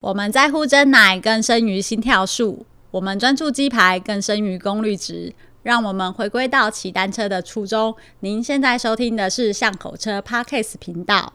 我们在乎真奶更胜于心跳数，我们专注鸡排更胜于功率值。让我们回归到骑单车的初衷。您现在收听的是巷口车 Podcast 频道。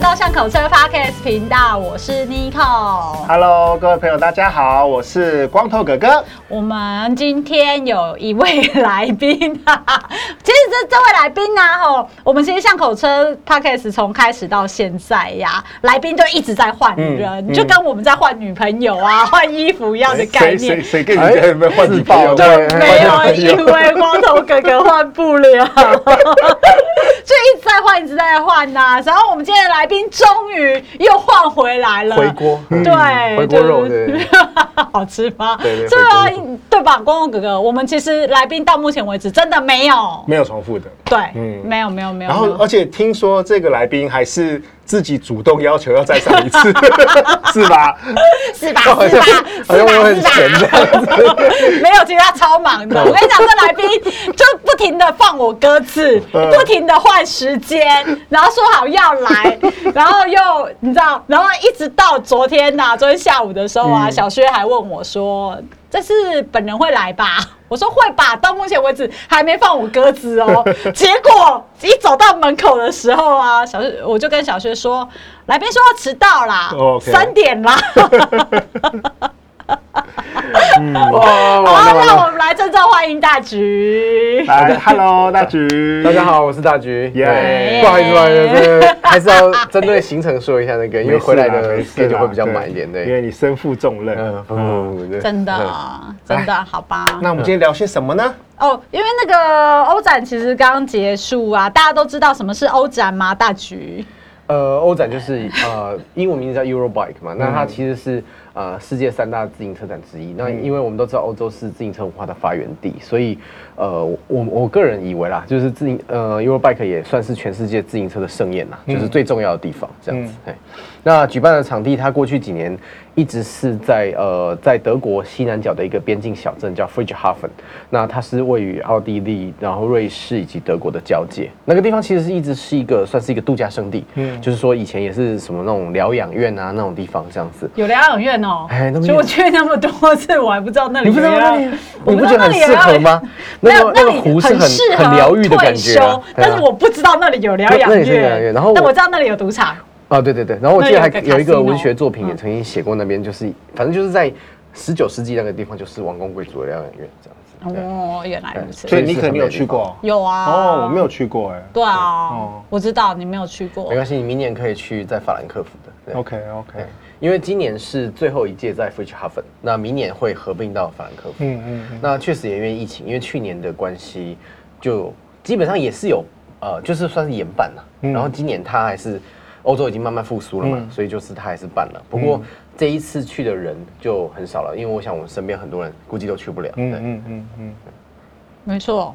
到巷口车 Podcast 频道，我是 Nico。Hello，各位朋友，大家好，我是光头哥哥。我们今天有一位来宾 其实这这位来宾呢，吼，我们其实巷口车 Podcast 从开始到现在呀，来宾都一直在换人，嗯嗯、就跟我们在换女朋友啊、换衣服一样的概念。谁谁跟你在有没有换女朋友，没有，因为光头哥哥换不了，就一直在换，一直在换呐、啊。然后我们今天的。来宾终于又换回来了，回锅，对，回锅肉，对，好吃吗？对对，对吧？光光哥哥，我们其实来宾到目前为止真的没有没有重复的，对，嗯，没有没有没有。然后，而且听说这个来宾还是。自己主动要求要再上一次，是吧？是吧？是吧？是吧？是吧？没有，其实他超忙的。我跟你讲，这来宾就不停的放我鸽子，不停的换时间，然后说好要来，然后又你知道，然后一直到昨天呐，昨天下午的时候啊，小薛还问我说：“这是本人会来吧？”我说会吧，到目前为止还没放我鸽子哦。结果一走到门口的时候啊，小薛我就跟小薛说，来宾说要迟到啦，三.点啦。嗯、好，那我们来郑重欢迎大橘。来，Hello，大橘，大家好，我是大橘。耶，不好意思，不好意思，还是要针对行程说一下那个，因为回来的时间就会比较满一点，对，因为你身负重任。嗯，真的，真的，好吧。那我们今天聊些什么呢？哦，因为那个欧展其实刚刚结束啊，大家都知道什么是欧展吗？大橘。呃，欧展就是呃，英文名字叫 Eurobike 嘛，那它其实是。呃，世界三大自行车展之一。那因为我们都知道欧洲是自行车文化的发源地，所以呃，我我个人以为啦，就是自行呃，Eurobike 也算是全世界自行车的盛宴啦，就是最重要的地方这样子。嗯、那举办的场地，它过去几年一直是在呃，在德国西南角的一个边境小镇叫 Friedrichshafen。那它是位于奥地利、然后瑞士以及德国的交界。那个地方其实是一直是一个算是一个度假胜地，嗯，就是说以前也是什么那种疗养院啊那种地方这样子。有疗养院。哦，哎，所以我去那么多次，我还不知道那里。你不知道那里？你不觉得很适合吗？那个那个湖是很很疗愈的感觉，但是我不知道那里有疗养院。然后，但我知道那里有赌场。啊，对对对。然后我记得还有一个文学作品也曾经写过那边，就是反正就是在十九世纪那个地方，就是王公贵族的疗养院这样子。哦，原来如此。所以你肯定有去过？有啊。哦，我没有去过哎。对啊，我知道你没有去过。没关系，你明年可以去在法兰克福的。OK OK。因为今年是最后一届在 Friedrichshafen，那明年会合并到法兰克福。嗯嗯。那确实也因为疫情，因为去年的关系，就基本上也是有呃，就是算是延办了。嗯。然后今年它还是欧洲已经慢慢复苏了嘛，嗯、所以就是他还是办了。不过这一次去的人就很少了，因为我想我们身边很多人估计都去不了。嗯嗯嗯嗯。没错，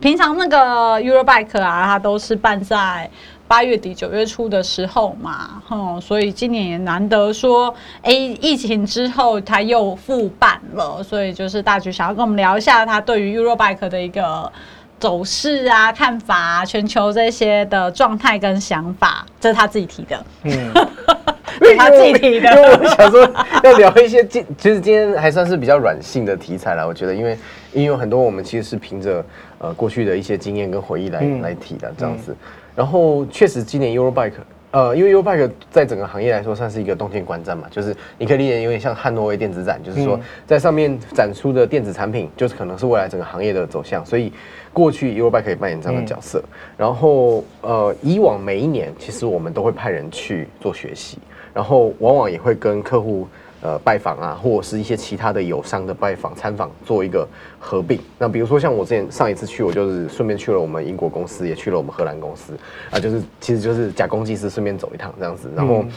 平常那个 Eurobike 啊，它都是办在。八月底九月初的时候嘛，哼，所以今年也难得说，哎，疫情之后他又复办了，所以就是大橘想要跟我们聊一下他对于 Eurobike 的一个走势啊、看法啊、全球这些的状态跟想法，这是他自己提的，嗯，他自己提的。因为我想说要聊一些今，其实今天还算是比较软性的题材啦，我觉得，因为因为很多我们其实是凭着呃过去的一些经验跟回忆来、嗯、来提的这样子。嗯然后确实，今年 Eurobike，呃，因为 Eurobike 在整个行业来说算是一个洞见观战嘛，就是你可以理解有点像汉诺威电子展，就是说在上面展出的电子产品，就是可能是未来整个行业的走向，所以过去 Eurobike 可以扮演这样的角色。然后呃，以往每一年其实我们都会派人去做学习，然后往往也会跟客户。呃，拜访啊，或者是一些其他的友商的拜访、参访，做一个合并。那比如说像我之前上一次去，我就是顺便去了我们英国公司，也去了我们荷兰公司，啊，就是其实就是假公济私，顺便走一趟这样子。然后，嗯、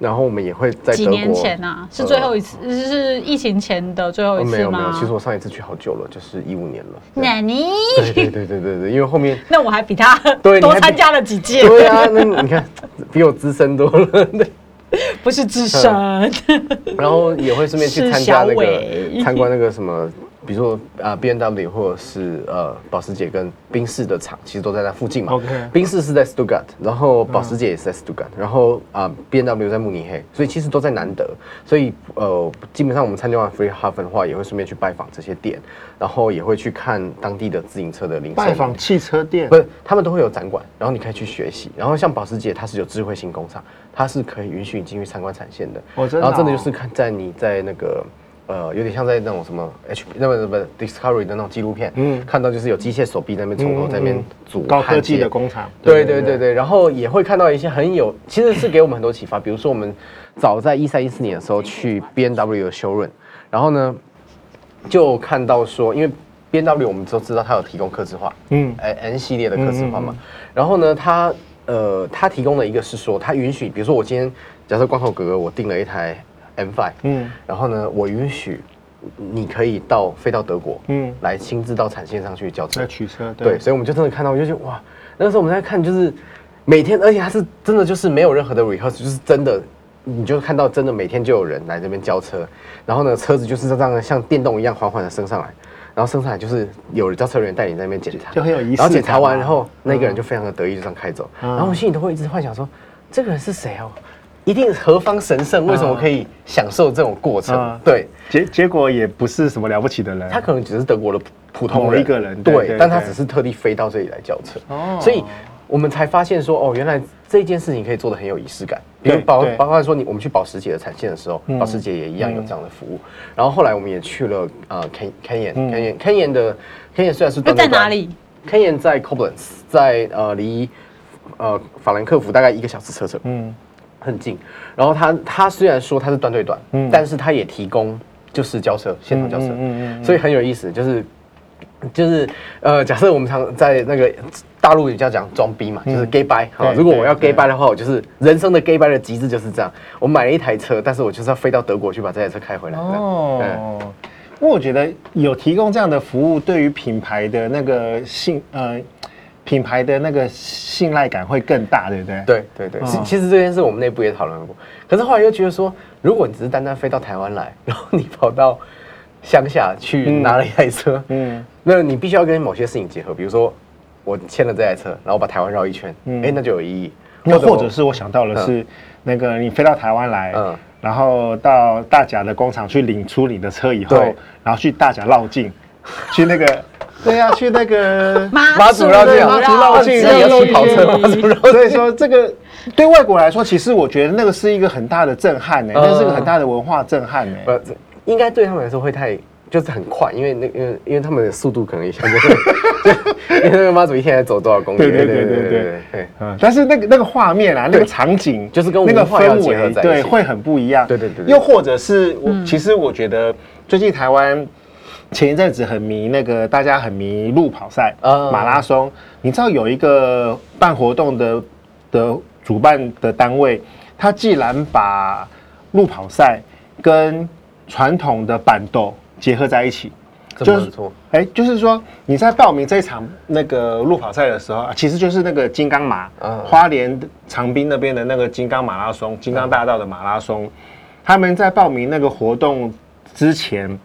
然后我们也会在。几年前啊，是最后一次，呃、是疫情前的最后一次吗？没有没有，其实我上一次去好久了，就是一五年了。那你？对对对对对对，因为后面那我还比他多参加了几届。对啊，那你看比我资深多了。对。不是自身，然后也会顺便去参加那个 参观那个什么比如说啊，B N W 或者是呃保时捷跟宾士的厂，其实都在那附近嘛。OK，宾士是在 Stuttgart，然后保时捷也是在 Stuttgart，、嗯、然后啊 B N W 在慕尼黑，所以其实都在南德。所以呃，基本上我们参加完 Friedrichshafen 的话，也会顺便去拜访这些店，然后也会去看当地的自行车的零售。拜访汽车店？不是，他们都会有展馆，然后你可以去学习。然后像保时捷，它是有智慧型工厂，它是可以允许你进去参观产线的。哦，真的、哦。然后真的就是看在你在那个。呃，有点像在那种什么 H 那么什么 Discovery 的那种纪录片，嗯，看到就是有机械手臂在那边从头在那边组高科技的工厂，对对对对，然后也会看到一些很有，其实是给我们很多启发。比如说我们早在一三一四年的时候去 B N W 的 showroom，然后呢就看到说，因为 B N W 我们都知道它有提供客制化，嗯，N N 系列的客制化嘛，然后呢，它呃它提供的一个是说，它允许，比如说我今天假设光头哥哥我订了一台。M5，嗯，然后呢，我允许你可以到飞到德国，嗯，来亲自到产线上去交车、来取车，对，所以我们就真的看到，我就觉得哇，那个时候我们在看，就是每天，而且它是真的，就是没有任何的 rehearsal，就是真的，你就看到真的每天就有人来这边交车，然后呢，车子就是这样像电动一样缓缓的升上来，然后升上来就是有交车人员带你在那边检查，就很有意思。然后检查完，然后那个人就非常的得意，就这样开走，然后我心里都会一直幻想说，这个人是谁哦？一定何方神圣？为什么可以享受这种过程？嗯、对，结结果也不是什么了不起的人，他可能只是德国的普通人一个人，对，对对对，但他只是特地飞到这里来交车，哦，所以我们才发现说，哦，原来这件事情可以做的很有仪式感。比如包包括说你我们去保时捷的产线的时候，保时捷也一样有这样的服务。然后后来我们也去了呃，Cayenne，Cayenne，Cayenne 的 Cayenne 虽然是在哪里？Cayenne 在 Koblenz，在呃离呃法兰克福大概一个小时车程，嗯。很近，然后他他虽然说他是端对端，嗯，但是他也提供就是交车现场交车，嗯嗯，嗯，所以很有意思，就是就是呃，假设我们常在那个大陆也叫讲装逼嘛，就是 gay bye 啊，如果我要 gay bye 的话，我就是人生的 gay bye 的极致就是这样，我买了一台车，但是我就是要飞到德国去把这台车开回来。哦，因为我觉得有提供这样的服务，对于品牌的那个信呃。品牌的那个信赖感会更大，对不对？对对对，其、哦、其实这件事我们内部也讨论过，可是后来又觉得说，如果你只是单单飞到台湾来，然后你跑到乡下去拿了一台车，嗯，嗯，那你必须要跟某些事情结合，比如说我签了这台车，然后把台湾绕一圈，哎、嗯。欸，那就有意义。那或者是我想到的是，嗯、那个你飞到台湾来，嗯，然后到大甲的工厂去领出你的车以后，然后去大甲绕境，去那个。对呀、啊，去那个妈祖绕境，妈祖绕境，你要骑跑车，妈祖绕境。所以说，这个对外国来说，其实我觉得那个是一个很大的震撼呢、欸，那是个很大的文化震撼呢、欸。不，应该对他们来说会太就是很快，因为那因为因为他们的速度可能也相对对，因为那个妈祖一天才走多少公里？对对对对对对但是那个那个画面啊，那个场景就是跟那个氛围对会很不一样。对对对。又或者是我，其实我觉得最近台湾。前一阵子很迷那个，大家很迷路跑赛，马拉松。你知道有一个办活动的的主办的单位，他既然把路跑赛跟传统的板斗结合在一起，就是哎，就是说你在报名这一场那个路跑赛的时候，其实就是那个金刚马，花莲长滨那边的那个金刚马拉松，金刚大道的马拉松，他们在报名那个活动之前。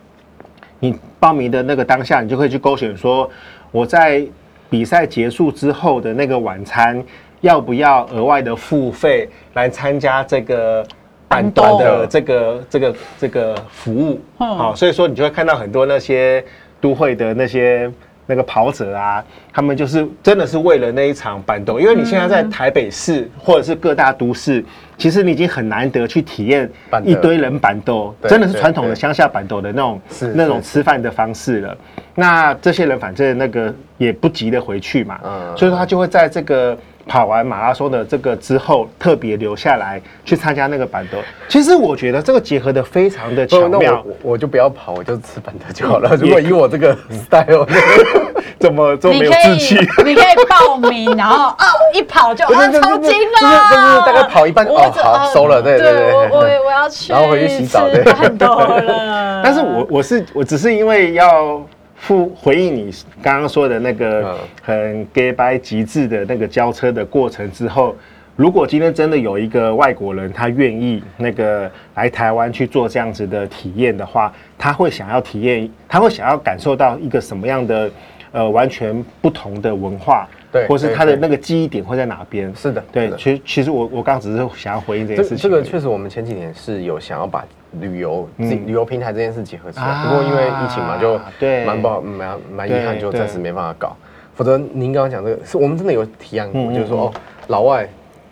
你报名的那个当下，你就可以去勾选说，我在比赛结束之后的那个晚餐，要不要额外的付费来参加这个板段的这个这个这个服务？好，所以说你就会看到很多那些都会的那些。那个跑者啊，他们就是真的是为了那一场板斗，因为你现在在台北市或者是各大都市，其实你已经很难得去体验一堆人板斗，真的是传统的乡下板斗的那种那种吃饭的方式了。那这些人反正那个也不急着回去嘛，所以说他就会在这个。跑完马拉松的这个之后，特别留下来去参加那个板斗。其实我觉得这个结合的非常的巧妙。我我就不要跑，我就吃板凳就好了。如果以我这个 style，怎么这么没有志气？你可以报名，然后哦一跑就啊超精了。就是大概跑一半哦，好收了，对对对。我我我要去，然后回去洗澡，对。很多了。但是我我是我只是因为要。复回应你刚刚说的那个很 gay bye 极致的那个交车的过程之后，如果今天真的有一个外国人，他愿意那个来台湾去做这样子的体验的话，他会想要体验，他会想要感受到一个什么样的呃完全不同的文化，对，或是他的那个记忆点会在哪边？是的，对。其实其实我我刚刚只是想要回应这件事情。这个确实，我们前几年是有想要把旅游、嗯、旅游平台这件事结合起来，啊、不过因为疫情嘛，就对。蛮不好，蛮蛮遗憾，就暂时没办法搞。否则您刚刚讲这个，是我们真的有提案过，嗯、就是说哦，老外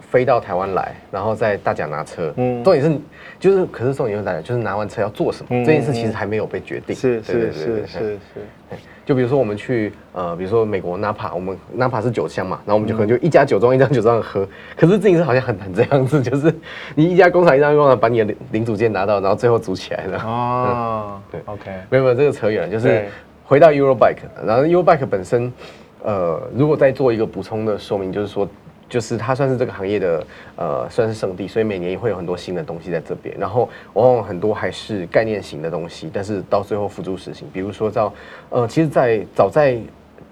飞到台湾来，然后在大甲拿车，嗯，重点是就是，可是重点又来了，就是拿完车要做什么？嗯、这件事其实还没有被决定。是是是是是。就比如说我们去呃，比如说美国纳帕，我们纳帕是酒乡嘛，然后我们就可能就一家酒庄一家酒庄喝。可是自行车好像很难这样子，就是你一家工厂一家工厂把你的零零组件拿到，然后最后组起来的。哦，对，OK，没有没有，这个扯远了，就是回到 Eurobike，然后 Eurobike 本身，呃，如果再做一个补充的说明，就是说。就是它算是这个行业的呃，算是圣地，所以每年也会有很多新的东西在这边。然后往往很多还是概念型的东西，但是到最后付诸实行。比如说到呃，其实在，在早在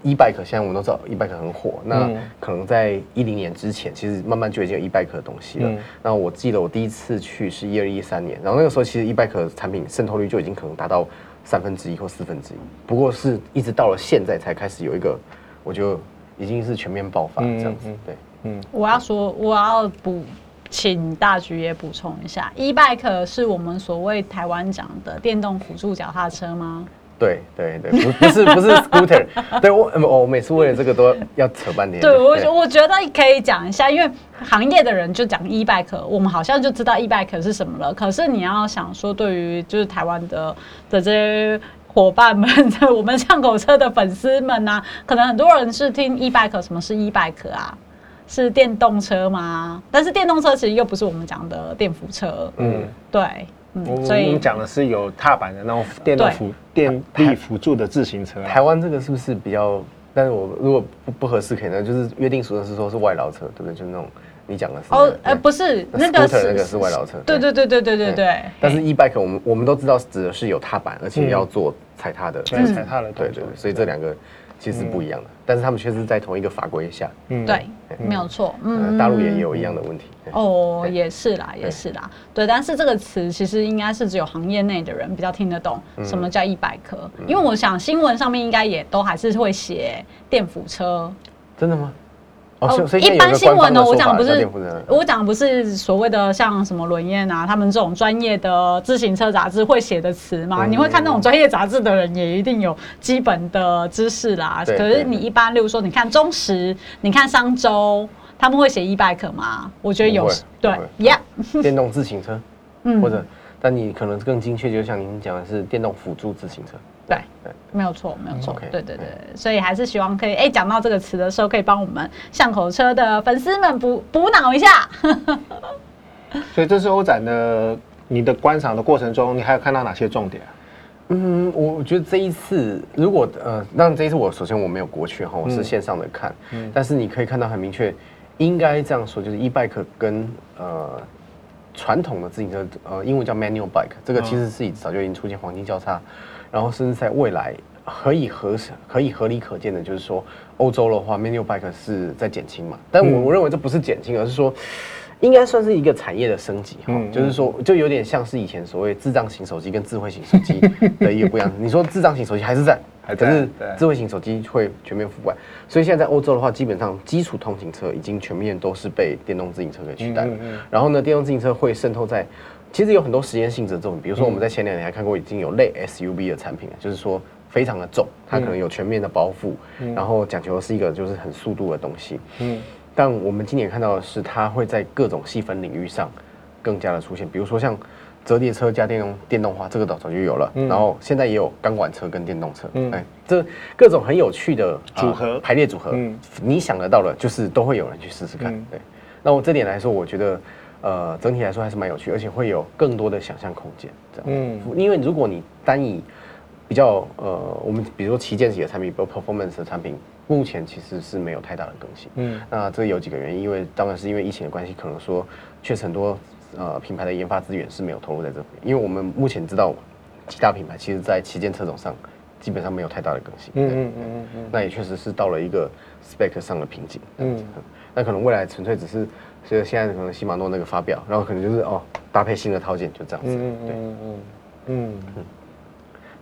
e-bike，现在我们都知道 e-bike 很火。那可能在一零年之前，其实慢慢就已经有 e-bike 的东西了。那我记得我第一次去是一二一三年，然后那个时候其实 e-bike 产品渗透率就已经可能达到三分之一或四分之一。不过是一直到了现在才开始有一个，我就已经是全面爆发这样子，对。嗯，我要说，我要补，请大局也补充一下，e-bike 是我们所谓台湾讲的电动辅助脚踏车吗？对对对，不不是不是 scooter，对我我每次为了这个都要扯半天。对我我觉得可以讲一下，因为行业的人就讲 e-bike，我们好像就知道 e-bike 是什么了。可是你要想说，对于就是台湾的的这些伙伴们，我们巷口车的粉丝们呐、啊，可能很多人是听 e-bike，什么是 e-bike 啊？是电动车吗？但是电动车其实又不是我们讲的电扶车。嗯，对，嗯，所以我们讲的是有踏板的那种电动辅电力辅助的自行车。台湾这个是不是比较？但是我如果不不合适，可能就是约定俗成是说是外劳车，对不对？就是那种你讲的是哦，呃，不是那个是那个是外劳车。对对对对对对对。但是 e-bike 我们我们都知道指的是有踏板，而且要做踩踏的，踩踏的，对对。所以这两个。其实不一样的，但是他们确实在同一个法规下。嗯，对，没有错。嗯，大陆也有一样的问题。哦，也是啦，也是啦。对，但是这个词其实应该是只有行业内的人比较听得懂，什么叫 e-bike？因为我想新闻上面应该也都还是会写电辅车。真的吗？哦，一般新闻呢，我讲不是，我讲不是所谓的像什么轮燕啊，他们这种专业的自行车杂志会写的词嘛。你会看那种专业杂志的人，也一定有基本的知识啦。可是你一般，例如说，你看中时，你看商周，他们会写 e-bike 吗？我觉得有，对，Yeah，电动自行车，嗯，或者，但你可能更精确，就像您讲的是电动辅助自行车。对，对，没有错，没有错，对对对，所以还是希望可以，哎，讲到这个词的时候，可以帮我们巷口车的粉丝们补补脑一下。所以这次欧展的你的观赏的过程中，你还有看到哪些重点？嗯，我觉得这一次，如果呃，那这一次我首先我没有过去哈，我是线上的看，嗯，但是你可以看到很明确，应该这样说，就是 e-bike 跟呃传统的自行车，呃，英文叫 manual bike，这个其实是早就已经出现黄金交叉。然后甚至在未来可以合可以合理可见的，就是说欧洲的话，manual bike 是在减轻嘛？但我我认为这不是减轻，而是说应该算是一个产业的升级哈。就是说，就有点像是以前所谓智障型手机跟智慧型手机的一个不一样。你说智障型手机还是在，可是智慧型手机会全面覆盖。所以现在在欧洲的话，基本上基础通勤车已经全面都是被电动自行车给取代了。然后呢，电动自行车会渗透在。其实有很多实验性质的这种，比如说我们在前两年还看过已经有类 SUV 的产品了，就是说非常的重，它可能有全面的包覆，然后讲求的是一个就是很速度的东西。嗯，但我们今年看到的是它会在各种细分领域上更加的出现，比如说像折叠车加电动电动化，这个早早就有了，然后现在也有钢管车跟电动车，哎，这各种很有趣的组合排列组合，你想得到的，就是都会有人去试试看。对，那我这点来说，我觉得。呃，整体来说还是蛮有趣，而且会有更多的想象空间。这样，嗯，因为如果你单以比较呃，我们比如说旗舰级的产品，比如 performance 的产品，目前其实是没有太大的更新。嗯，那这有几个原因，因为当然是因为疫情的关系，可能说确实很多呃品牌的研发资源是没有投入在这边。因为我们目前知道几大品牌，其实在旗舰车种上基本上没有太大的更新。嗯嗯嗯嗯，那也确实是到了一个 spec 上的瓶颈。嗯。那可能未来纯粹只是，所以现在可能禧玛诺那个发表，然后可能就是哦搭配新的套件就这样子。嗯对嗯嗯嗯嗯。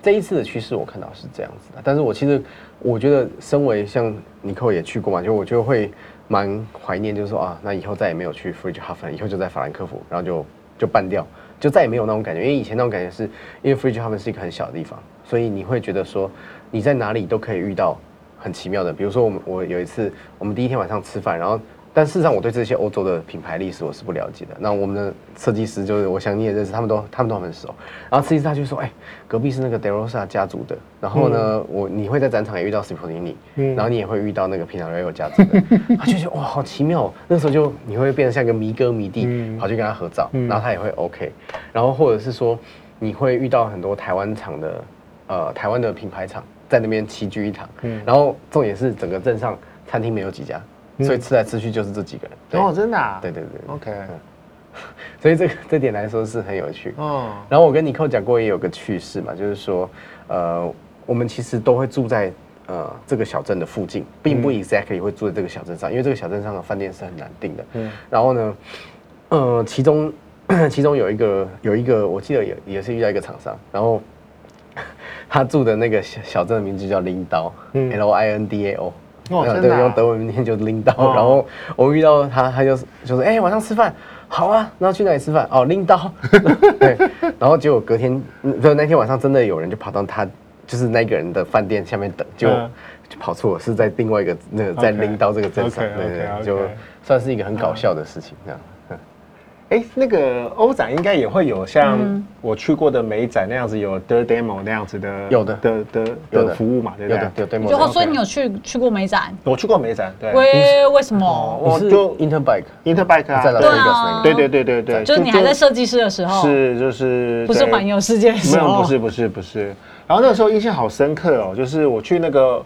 这一次的趋势我看到是这样子的，但是我其实我觉得，身为像尼克也去过嘛，就我就会蛮怀念，就是说啊，那以后再也没有去 Friedrichshafen，以后就在法兰克福，然后就就办掉，就再也没有那种感觉，因为以前那种感觉是因为 Fridge 他们是一个很小的地方，所以你会觉得说你在哪里都可以遇到很奇妙的，比如说我们我有一次我们第一天晚上吃饭，然后。但事实上，我对这些欧洲的品牌历史我是不了解的。那我们的设计师就是，我想你也认识，他们都他们都很熟。然后设计师他就说：“哎、欸，隔壁是那个 Derosa 家族的。然后呢，嗯、我你会在展场也遇到 Cipollini，然后你也会遇到那个 Pinarello 家族的。嗯”他就觉得哇，好奇妙。那时候就你会变得像一个迷哥迷弟，嗯、跑去跟他合照，然后他也会 OK。然后或者是说，你会遇到很多台湾厂的呃台湾的品牌厂在那边齐聚一堂。嗯、然后重点是整个镇上餐厅没有几家。所以吃来吃去就是这几个人哦，真的啊？对对对，OK。所以这个 这点来说是很有趣哦。然后我跟尼克讲过也有个趣事嘛，就是说，呃，我们其实都会住在呃这个小镇的附近，并不 exactly 会住在这个小镇上，因为这个小镇上的饭店是很难订的。嗯。然后呢，呃，其中 其中有一个有一个，我记得也也是遇到一个厂商，然后 他住的那个小小镇的名字叫林刀，L I N D A O。哦，对，用德文念就拎刀。然后我遇到他，他就就说：“哎，晚上吃饭，好啊，然后去哪里吃饭？哦，拎刀。”对，然后结果隔天，就那天晚上真的有人就跑到他就是那个人的饭店下面等，就就跑错了，是在另外一个那个在拎刀这个镇上，对对，就算是一个很搞笑的事情这样。哎，那个欧展应该也会有像我去过的美展那样子，有的 demo 那样子的，有的的的的服务嘛，对不对？有 demo。就所以你有去去过美展？我去过美展，对。为为什么？我就 Interbike，Interbike 啊，对对对对对，就是你还在设计师的时候，是就是不是环游世界的时候？没有，不是不是不是。然后那个时候印象好深刻哦，就是我去那个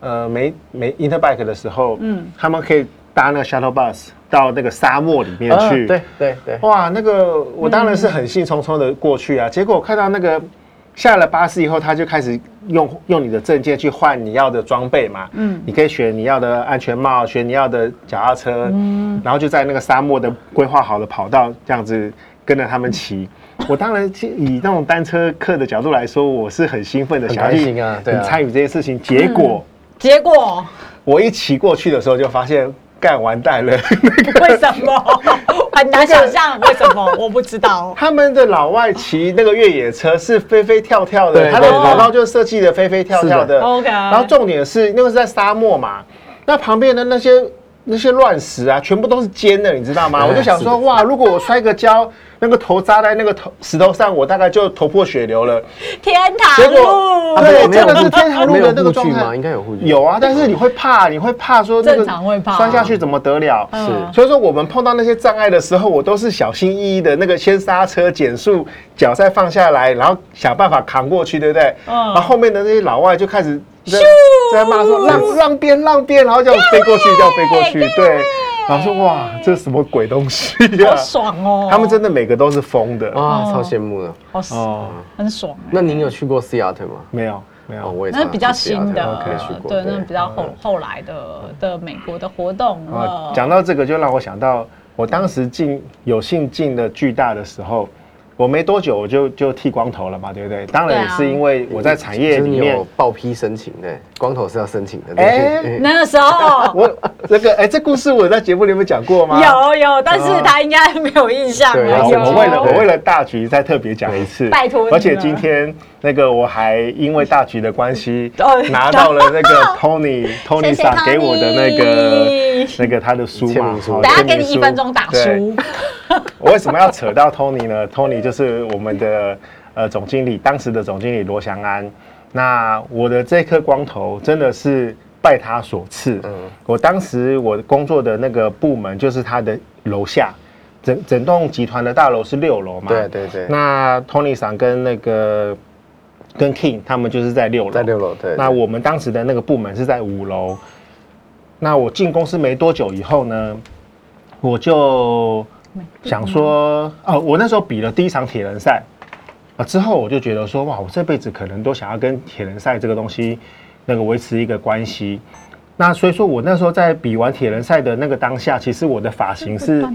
呃美美 Interbike 的时候，嗯，他们可以搭那个 shuttle bus。到那个沙漠里面去，啊、对对对，哇，那个我当然是很兴冲冲的过去啊。嗯、结果我看到那个下了巴士以后，他就开始用用你的证件去换你要的装备嘛。嗯，你可以选你要的安全帽，选你要的脚踏车，嗯，然后就在那个沙漠的规划好的跑道这样子跟着他们骑。嗯、我当然以那种单车客的角度来说，我是很兴奋的，想去参与这些事情。结果，结果我一骑过去的时候，就发现。干完蛋了，为什么？很难想象为什么，我不知道。他们的老外骑那个越野车是飞飞跳跳的，他的跑道就设计的飞飞跳跳的。OK。然后重点是，那个是在沙漠嘛，那旁边的那些那些乱石啊，全部都是尖的，你知道吗？我就想说，哇，如果我摔个跤。那个头扎在那个头石头上，我大概就头破血流了。天堂路，对，真的是天堂路的那个状态吗？应该有护具。有啊，但是你会怕，你会怕说那个摔下去怎么得了？是，所以说我们碰到那些障碍的时候，我都是小心翼翼的，那个先刹车减速，脚再放下来，然后想办法扛过去，对不对？嗯。然后后面的那些老外就开始在在骂说浪浪边浪边，然后叫我飞过去，叫我飞过去，对。然后说哇，这是什么鬼东西呀？好爽哦！他们真的每个都是疯的啊，超羡慕的。好爽，很爽。那您有去过 Seattle 吗？没有，没有。我也那是比较新的，对，那比较后后来的的美国的活动。讲到这个，就让我想到我当时进有幸进了巨大的时候。我没多久我就就剃光头了嘛，对不对？当然也是因为我在产业里面有报批申请，的，光头是要申请的。哎，那个时候我这个哎，这故事我在节目里面讲过吗？有有，但是他应该没有印象。对，我为了我为了大局再特别讲一次，拜托。而且今天那个我还因为大局的关系 拿到了那个 Tony Tony 桑给我的那个那个他的书嘛，等下给你一分钟打书。我为什么要扯到 Tony 呢？Tony 就是我们的呃总经理，当时的总经理罗翔安。那我的这颗光头真的是拜他所赐。嗯，我当时我工作的那个部门就是他的楼下，整整栋集团的大楼是六楼嘛。对对对。那 Tony 桑跟那个跟 King 他们就是在六楼，在六楼。对。那我们当时的那个部门是在五楼。那我进公司没多久以后呢，我就。想说哦，我那时候比了第一场铁人赛啊，之后我就觉得说哇，我这辈子可能都想要跟铁人赛这个东西那个维持一个关系。那所以说我那时候在比完铁人赛的那个当下，其实我的发型是，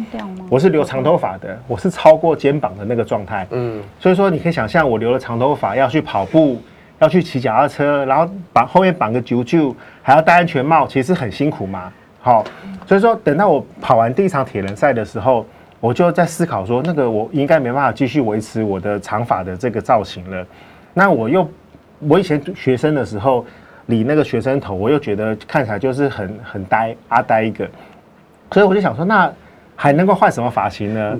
我是留长头发的，我是超过肩膀的那个状态。嗯，所以说你可以想象，我留了长头发要去跑步，要去骑脚踏车，然后绑后面绑个啾啾，还要戴安全帽，其实很辛苦嘛。好，所以说等到我跑完第一场铁人赛的时候，我就在思考说，那个我应该没办法继续维持我的长发的这个造型了。那我又，我以前学生的时候。理那个学生头，我又觉得看起来就是很很呆阿呆一个，所以我就想说，那还能够换什么发型呢？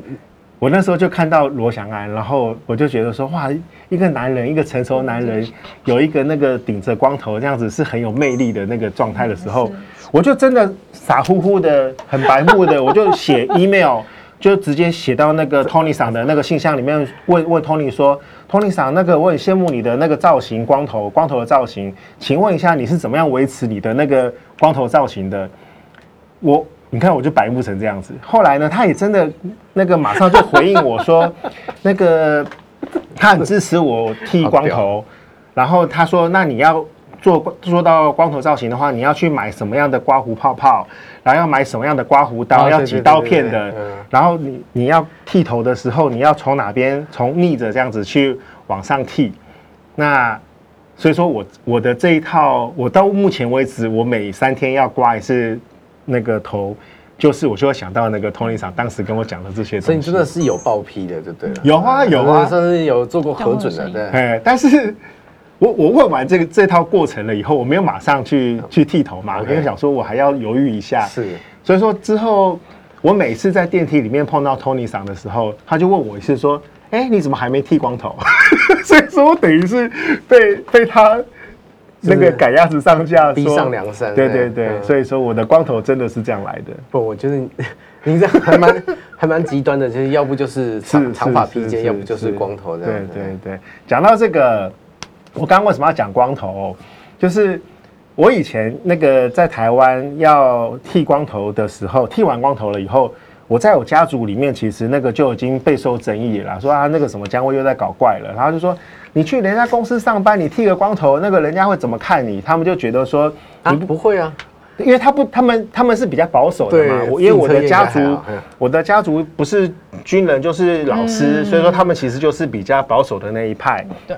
我那时候就看到罗翔安，然后我就觉得说，哇，一个男人，一个成熟男人，有一个那个顶着光头这样子是很有魅力的那个状态的时候，我就真的傻乎乎的、很白目的，我就写 email，就直接写到那个 Tony 桑的那个信箱里面，问问 Tony 说。托尼桑，那个我很羡慕你的那个造型，光头，光头的造型，请问一下你是怎么样维持你的那个光头造型的？我，你看我就白目成这样子。后来呢，他也真的那个马上就回应我说，那个他很支持我剃光头，然后他说，那你要。做做到光头造型的话，你要去买什么样的刮胡泡泡，然后要买什么样的刮胡刀，要几刀片的，然后你你要剃头的时候，你要从哪边从逆着这样子去往上剃。那所以说我我的这一套，我到目前为止，我每三天要刮一次那个头，就是我就会想到那个 Tony 桑当时跟我讲的这些东西。所以你真的是有报批的，就对了。有啊有啊，甚至有做过核准的，对。哎，但是。我我问完这个这套过程了以后，我没有马上去去剃头嘛，我跟他想说，我还要犹豫一下。是，所以说之后我每次在电梯里面碰到 Tony 桑的时候，他就问我一次说：“哎，你怎么还没剃光头？” 所以说我等于是被被他那个赶鸭子上架，逼上梁山。对对对，所以说我的光头真的是这样来的。不，我觉得您这样还蛮还蛮极端的，就是要不就是长长发披肩，要不就是光头这样。对对对，讲到这个。我刚刚为什么要讲光头？就是我以前那个在台湾要剃光头的时候，剃完光头了以后，我在我家族里面其实那个就已经备受争议了，说啊那个什么姜维又在搞怪了，然后就说你去人家公司上班，你剃个光头，那个人家会怎么看你？他们就觉得说你不会啊，因为他不，他们他们是比较保守的嘛。我因为我的家族，我的家族不是军人就是老师，所以说他们其实就是比较保守的那一派。对。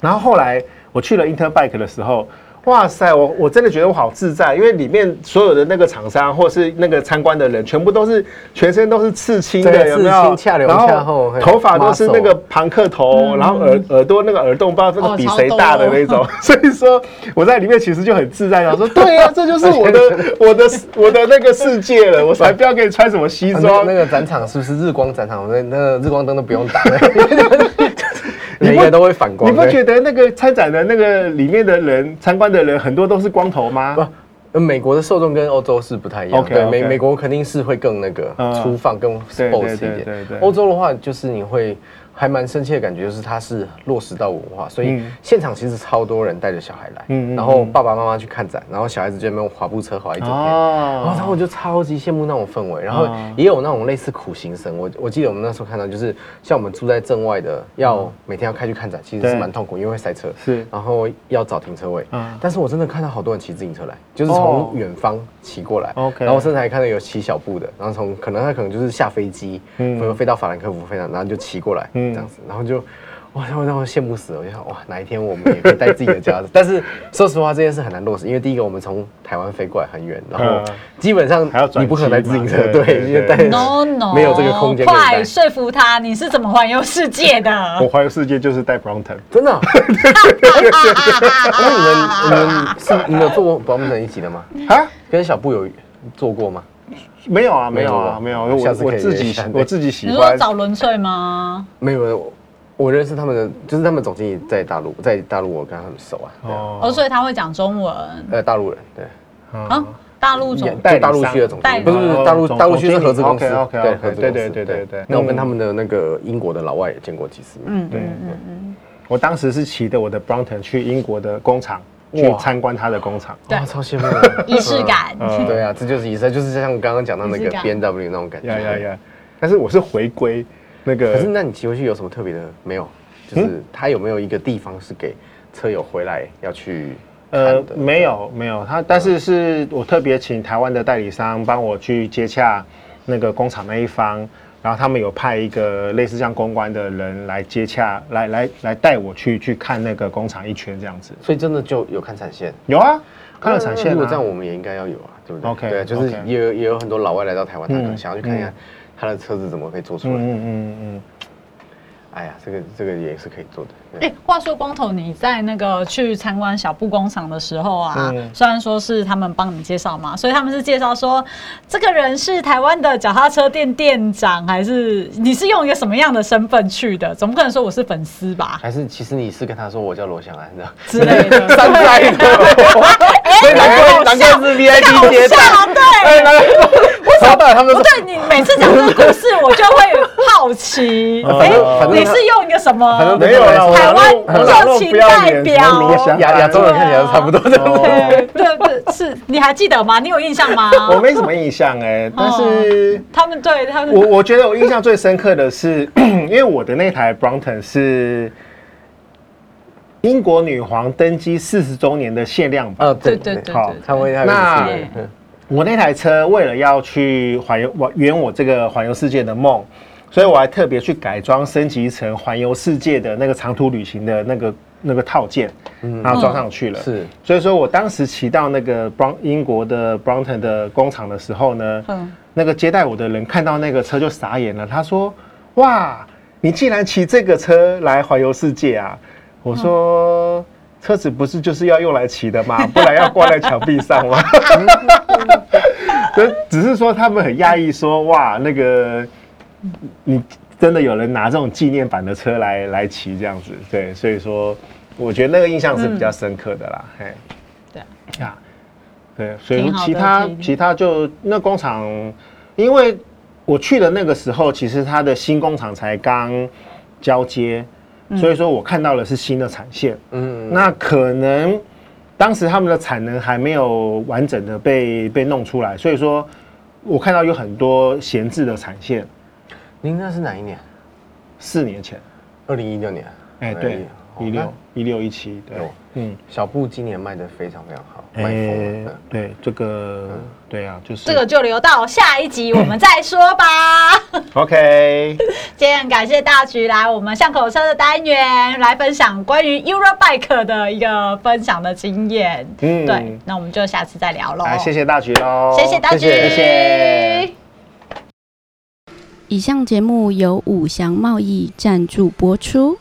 然后后来我去了 Interbike 的时候，哇塞，我我真的觉得我好自在，因为里面所有的那个厂商或是那个参观的人，全部都是全身都是刺青的，有没有？然后头发都是那个庞克头，然后耳耳朵那个耳洞不知道这个比谁大的那种，所以说我在里面其实就很自在。然后说 对呀，这就是我的我的我的那个世界了，我才不要给你穿什么西装。那个展场是不是日光展场？那那个日光灯都不用打。你应该都会反光。你不觉得那个参展的那个里面的人参观的人很多都是光头吗？不，美国的受众跟欧洲是不太一样。Okay, 对，美美国肯定是会更那个粗放、更 sports 一点。欧洲的话，就是你会。还蛮深切的感觉，就是它是落实到文化，所以现场其实超多人带着小孩来，嗯，然后爸爸妈妈去看展，然后小孩子就在那边滑步车滑一整天，哦，然后我就超级羡慕那种氛围，然后也有那种类似苦行僧，我我记得我们那时候看到，就是像我们住在镇外的，要每天要开去看展，其实是蛮痛苦，因为会塞车，是，然后要找停车位，嗯，但是我真的看到好多人骑自行车来，就是从远方骑过来然后我甚至还看到有骑小步的，然后从可能他可能就是下飞机，嗯，飞到法兰克福飞到，然后就骑过来，嗯。这样子，然后就哇，让我让我羡慕死了。我就想哇，哪一天我们也可以带自己的家子。但是说实话，这件事很难落实，因为第一个我们从台湾飞过来很远，然后基本上你不可能带自行车，对，因为带 no no 没有这个空间。快说服他，你是怎么环游世界的？我环游世界就是带 Brompton，真的。那你们你们是你们有做过 Brompton 一起的吗？啊，跟小布有做过吗？没有啊，没有啊，没有。我我自己我自己喜欢。你说找轮穗吗？没有，我认识他们的，就是他们总经理在大陆，在大陆我跟他们熟啊。哦，所以他会讲中文。呃，大陆人对。啊，大陆总带大陆区的总经理，不是大陆大陆区是合资公司。对，对对对对对对。那我跟他们的那个英国的老外也见过几次面。嗯，对对。我当时是骑着我的 Brompton 去英国的工厂。去参观他的工厂，哇，超羡慕的。仪式感。对啊，这就是仪式，就是像刚刚讲到那个 B N W 那种感觉。呀呀呀！但是我是回归那个，可是那你骑回去有什么特别的？没有？就是他有没有一个地方是给车友回来要去呃，没有没有，他但是是我特别请台湾的代理商帮我去接洽那个工厂那一方，然后他们有派一个类似像公关的人来接洽，来来来带我去去看那个工厂一圈这样子。所以真的就有看产线？有啊，看了产线、啊。如果这样，我们也应该要有啊，对不对？OK，对，就是也有也有很多老外来到台湾，他可能想要去看一下他的车子怎么可以做出来。嗯嗯嗯。嗯哎呀，这个这个也是可以做的。哎，话说光头，你在那个去参观小布工厂的时候啊，嗯、虽然说是他们帮你介绍嘛，所以他们是介绍说这个人是台湾的脚踏车店店长，还是你是用一个什么样的身份去的？总不可能说我是粉丝吧？还是其实你是跟他说我叫罗翔安的之类的？山寨的，所以难怪难怪是 VIP 接待，对。不对，他们不对，你每次讲这个故事，我就会好奇。哎，你是用一个什么？没有台湾热情代表，亚亚洲人看起来都差不多的。对对对，是，你还记得吗？你有印象吗？我没什么印象哎，但是他们对他们，我我觉得我印象最深刻的是，因为我的那台 Brompton 是英国女皇登基四十周年的限量版。对对对，好，那。我那台车为了要去环游，我圆我这个环游世界的梦，所以我还特别去改装升级成环游世界的那个长途旅行的那个那个套件，然后装上去了。是，所以说我当时骑到那个 Brow 英国的 Brompton 的工厂的时候呢，那个接待我的人看到那个车就傻眼了，他说：“哇，你竟然骑这个车来环游世界啊？”我说。车子不是就是要用来骑的吗？不然要挂在墙壁上吗？只是说他们很讶异，说哇，那个你真的有人拿这种纪念版的车来来骑这样子，对，所以说我觉得那个印象是比较深刻的啦。嘿，对啊，对，所以其他其他就那工厂，因为我去的那个时候，其实它的新工厂才刚交接。所以说我看到的是新的产线，嗯，那可能当时他们的产能还没有完整的被被弄出来，所以说我看到有很多闲置的产线。您那是哪一年？四年前，二零一六年。哎，对，一六一六一七，对。嗯，小布今年卖的非常非常好，卖疯了。对，这个，对啊，就是这个就留到下一集我们再说吧。OK，今天感谢大橘来我们巷口车的单元来分享关于 Eurobike 的一个分享的经验。嗯，对，那我们就下次再聊喽。来，谢谢大橘喽，谢谢大橘，谢谢。以上节目由五祥贸易赞助播出。